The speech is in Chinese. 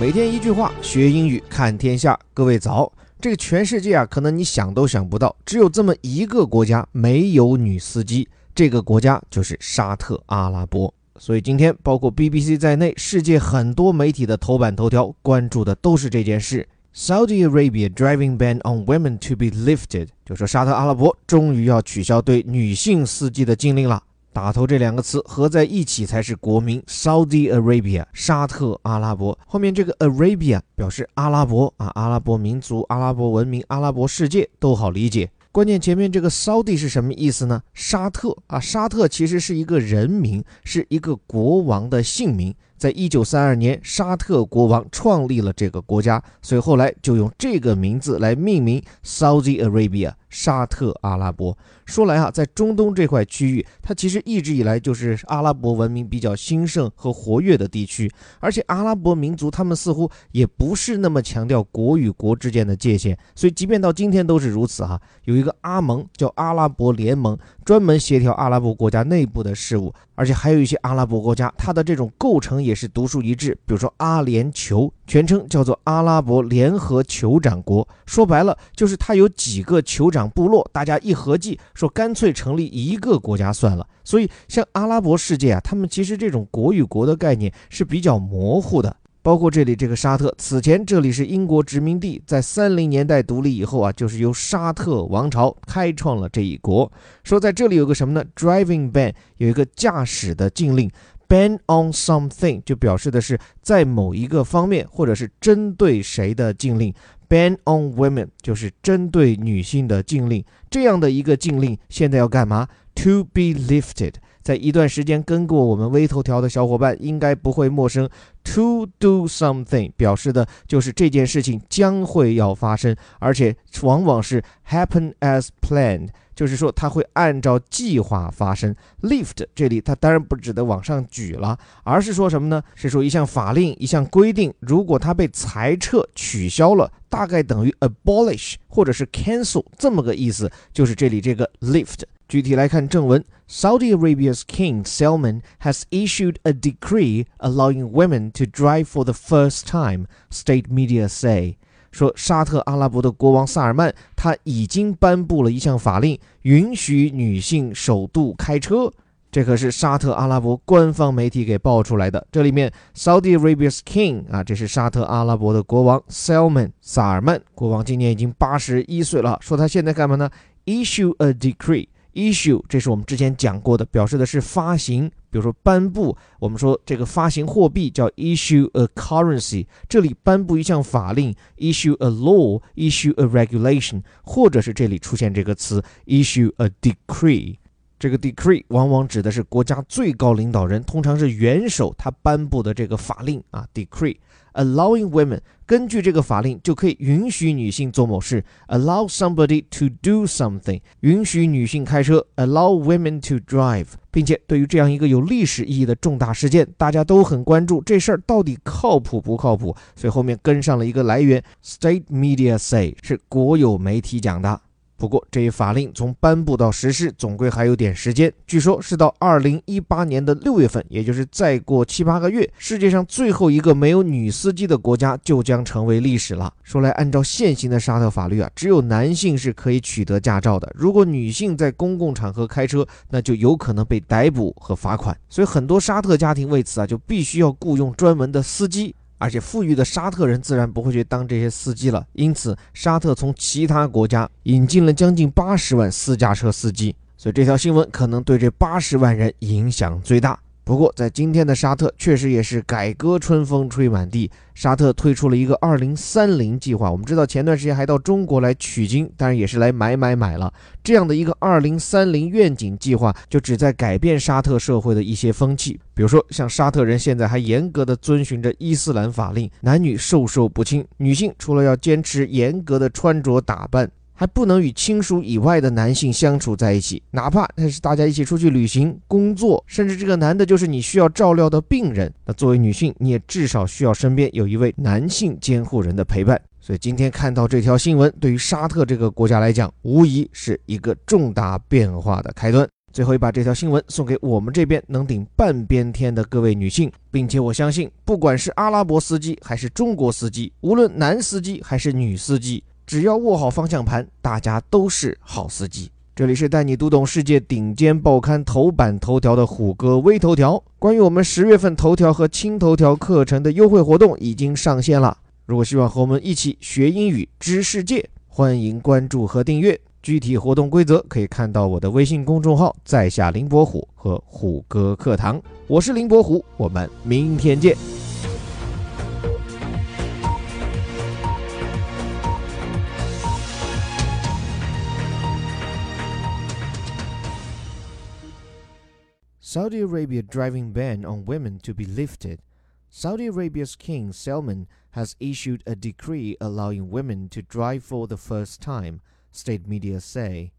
每天一句话，学英语看天下。各位早！这个全世界啊，可能你想都想不到，只有这么一个国家没有女司机，这个国家就是沙特阿拉伯。所以今天，包括 BBC 在内，世界很多媒体的头版头条关注的都是这件事：Saudi Arabia driving ban on women to be lifted，就说沙特阿拉伯终于要取消对女性司机的禁令了。打头这两个词合在一起才是国名，Saudi Arabia，沙特阿拉伯。后面这个 Arabia 表示阿拉伯啊，阿拉伯民族、阿拉伯文明、阿拉伯世界都好理解。关键前面这个 Saudi 是什么意思呢？沙特啊，沙特其实是一个人名，是一个国王的姓名。在一九三二年，沙特国王创立了这个国家，所以后来就用这个名字来命名 Saudi Arabia。沙特阿拉伯说来啊，在中东这块区域，它其实一直以来就是阿拉伯文明比较兴盛和活跃的地区。而且阿拉伯民族他们似乎也不是那么强调国与国之间的界限，所以即便到今天都是如此哈。有一个阿盟叫阿拉伯联盟，专门协调阿拉伯国家内部的事务。而且还有一些阿拉伯国家，它的这种构成也是独树一帜。比如说阿联酋，全称叫做阿拉伯联合酋长国，说白了就是它有几个酋长。部落，大家一合计说，干脆成立一个国家算了。所以，像阿拉伯世界啊，他们其实这种国与国的概念是比较模糊的。包括这里这个沙特，此前这里是英国殖民地，在三零年代独立以后啊，就是由沙特王朝开创了这一国。说在这里有个什么呢？Driving ban 有一个驾驶的禁令，ban on something 就表示的是在某一个方面或者是针对谁的禁令。Ban on women 就是针对女性的禁令，这样的一个禁令现在要干嘛？To be lifted，在一段时间跟过我们微头条的小伙伴应该不会陌生。To do something 表示的就是这件事情将会要发生，而且往往是 happen as planned。就是说，它会按照计划发生。Lift 这里它当然不指的往上举了，而是说什么呢？是说一项法令、一项规定，如果它被裁撤、取消了，大概等于 abolish 或者是 cancel 这么个意思。就是这里这个 lift。具体来看正文，Saudi Arabia's King Salman has issued a decree allowing women to drive for the first time. State media say. 说沙特阿拉伯的国王萨尔曼他已经颁布了一项法令，允许女性首度开车。这可是沙特阿拉伯官方媒体给爆出来的。这里面 Saudi Arabia's King 啊，这是沙特阿拉伯的国王 Salman 萨尔曼国王，今年已经八十一岁了。说他现在干嘛呢？Issue a decree。Issue，这是我们之前讲过的，表示的是发行，比如说颁布。我们说这个发行货币叫 issue a currency，这里颁布一项法令，issue a law，issue a regulation，或者是这里出现这个词 issue a decree。这个 decree 往往指的是国家最高领导人，通常是元首他颁布的这个法令啊。decree allowing women 根据这个法令就可以允许女性做某事，allow somebody to do something 允许女性开车，allow women to drive，并且对于这样一个有历史意义的重大事件，大家都很关注这事儿到底靠谱不靠谱，所以后面跟上了一个来源，state media say 是国有媒体讲的。不过，这一法令从颁布到实施，总归还有点时间。据说是到二零一八年的六月份，也就是再过七八个月，世界上最后一个没有女司机的国家就将成为历史了。说来，按照现行的沙特法律啊，只有男性是可以取得驾照的。如果女性在公共场合开车，那就有可能被逮捕和罚款。所以，很多沙特家庭为此啊，就必须要雇佣专门的司机。而且富裕的沙特人自然不会去当这些司机了，因此沙特从其他国家引进了将近八十万私家车司机，所以这条新闻可能对这八十万人影响最大。不过，在今天的沙特，确实也是改革春风吹满地。沙特推出了一个二零三零计划。我们知道，前段时间还到中国来取经，当然也是来买买买了。这样的一个二零三零愿景计划，就旨在改变沙特社会的一些风气。比如说，像沙特人现在还严格的遵循着伊斯兰法令，男女授受不亲。女性除了要坚持严格的穿着打扮。还不能与亲属以外的男性相处在一起，哪怕那是大家一起出去旅行、工作，甚至这个男的就是你需要照料的病人。那作为女性，你也至少需要身边有一位男性监护人的陪伴。所以今天看到这条新闻，对于沙特这个国家来讲，无疑是一个重大变化的开端。最后，把这条新闻送给我们这边能顶半边天的各位女性，并且我相信，不管是阿拉伯司机还是中国司机，无论男司机还是女司机，只要握好方向盘，大家都是好司机。这里是带你读懂世界顶尖报刊头版头条的虎哥微头条。关于我们十月份头条和轻头条课程的优惠活动已经上线了。如果希望和我们一起学英语、知世界，欢迎关注和订阅。具体活动规则可以看到我的微信公众号“在下林伯虎”和虎哥课堂。我是林伯虎，我们明天见。Saudi Arabia driving ban on women to be lifted. Saudi Arabia's King Salman has issued a decree allowing women to drive for the first time state media say.